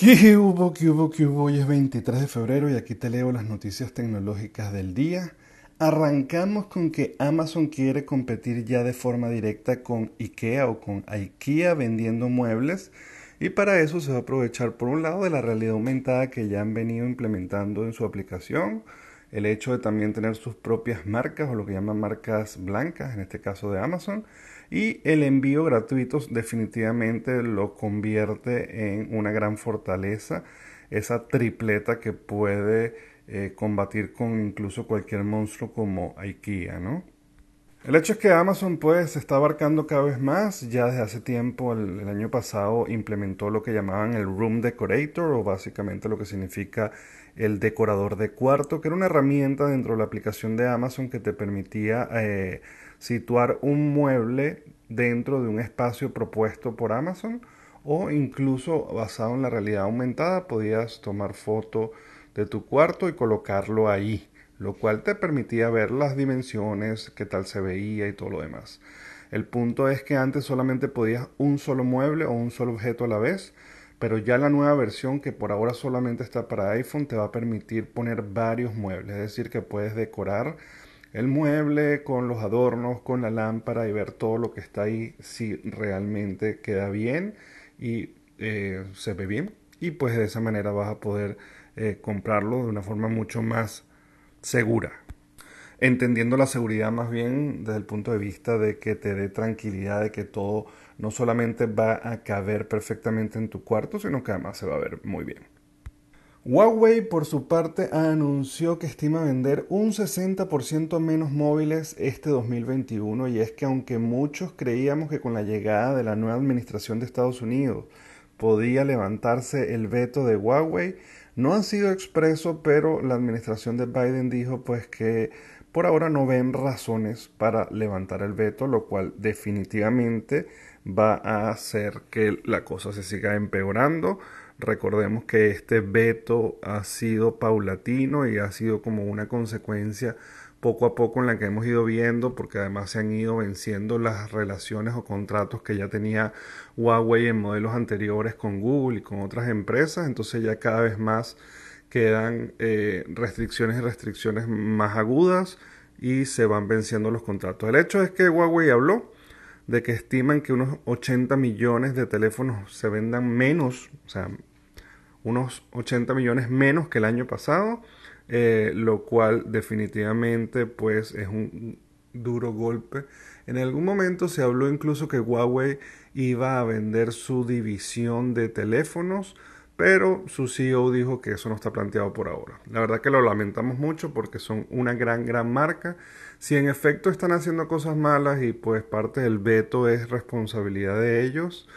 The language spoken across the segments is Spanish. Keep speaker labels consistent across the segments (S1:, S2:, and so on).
S1: ¿Qué hubo, qué hubo, qué hubo? Hoy es 23 de febrero y aquí te leo las noticias tecnológicas del día. Arrancamos con que Amazon quiere competir ya de forma directa con IKEA o con IKEA vendiendo muebles y para eso se va a aprovechar por un lado de la realidad aumentada que ya han venido implementando en su aplicación, el hecho de también tener sus propias marcas o lo que llaman marcas blancas, en este caso de Amazon, y el envío gratuito definitivamente lo convierte en una gran fortaleza, esa tripleta que puede eh, combatir con incluso cualquier monstruo como IKEA, ¿no? El hecho es que Amazon pues está abarcando cada vez más. Ya desde hace tiempo, el, el, año pasado, implementó lo que llamaban el Room Decorator o básicamente lo que significa el decorador de cuarto, que era una herramienta dentro de la aplicación de Amazon que te permitía eh, situar un mueble dentro de un espacio propuesto por Amazon o incluso basado en la realidad aumentada podías tomar foto de tu cuarto y colocarlo ahí, lo cual te permitía ver las dimensiones, qué tal se veía y todo lo demás. El punto es que antes solamente podías un solo mueble o un solo objeto a la vez, pero ya la nueva versión que por ahora solamente está para iPhone te va a permitir poner varios muebles, es decir, que puedes decorar el mueble con los adornos, con la lámpara y ver todo lo que está ahí si realmente queda bien y eh, se ve bien y pues de esa manera vas a poder eh, comprarlo de una forma mucho más segura entendiendo la seguridad más bien desde el punto de vista de que te dé tranquilidad de que todo no solamente va a caber perfectamente en tu cuarto, sino que además se va a ver muy bien. Huawei por su parte anunció que estima vender un 60% menos móviles este 2021 y es que aunque muchos creíamos que con la llegada de la nueva administración de Estados Unidos podía levantarse el veto de Huawei, no ha sido expreso, pero la administración de Biden dijo pues que por ahora no ven razones para levantar el veto, lo cual definitivamente va a hacer que la cosa se siga empeorando. Recordemos que este veto ha sido paulatino y ha sido como una consecuencia poco a poco en la que hemos ido viendo, porque además se han ido venciendo las relaciones o contratos que ya tenía Huawei en modelos anteriores con Google y con otras empresas, entonces ya cada vez más quedan eh, restricciones y restricciones más agudas y se van venciendo los contratos. El hecho es que Huawei habló de que estiman que unos 80 millones de teléfonos se vendan menos, o sea, unos 80 millones menos que el año pasado, eh, lo cual definitivamente pues es un duro golpe. En algún momento se habló incluso que Huawei iba a vender su división de teléfonos pero su CEO dijo que eso no está planteado por ahora. La verdad que lo lamentamos mucho porque son una gran, gran marca. Si en efecto están haciendo cosas malas y pues parte del veto es responsabilidad de ellos,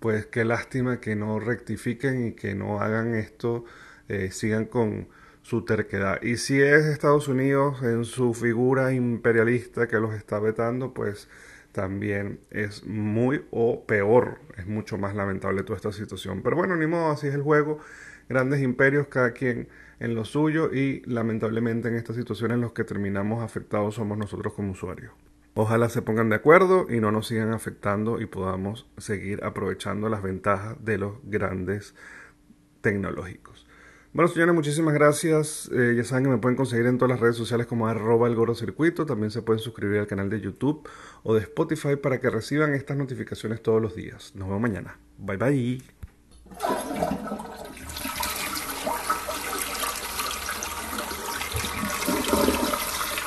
S1: pues qué lástima que no rectifiquen y que no hagan esto, eh, sigan con su terquedad. Y si es Estados Unidos en su figura imperialista que los está vetando, pues también es muy o peor, es mucho más lamentable toda esta situación. Pero bueno, ni modo, así es el juego. Grandes imperios, cada quien en lo suyo y lamentablemente en estas situaciones los que terminamos afectados somos nosotros como usuarios. Ojalá se pongan de acuerdo y no nos sigan afectando y podamos seguir aprovechando las ventajas de los grandes tecnológicos. Bueno, señores, muchísimas gracias. Eh, ya saben que me pueden conseguir en todas las redes sociales como arroba el gordo circuito. También se pueden suscribir al canal de YouTube o de Spotify para que reciban estas notificaciones todos los días. Nos vemos mañana. Bye bye.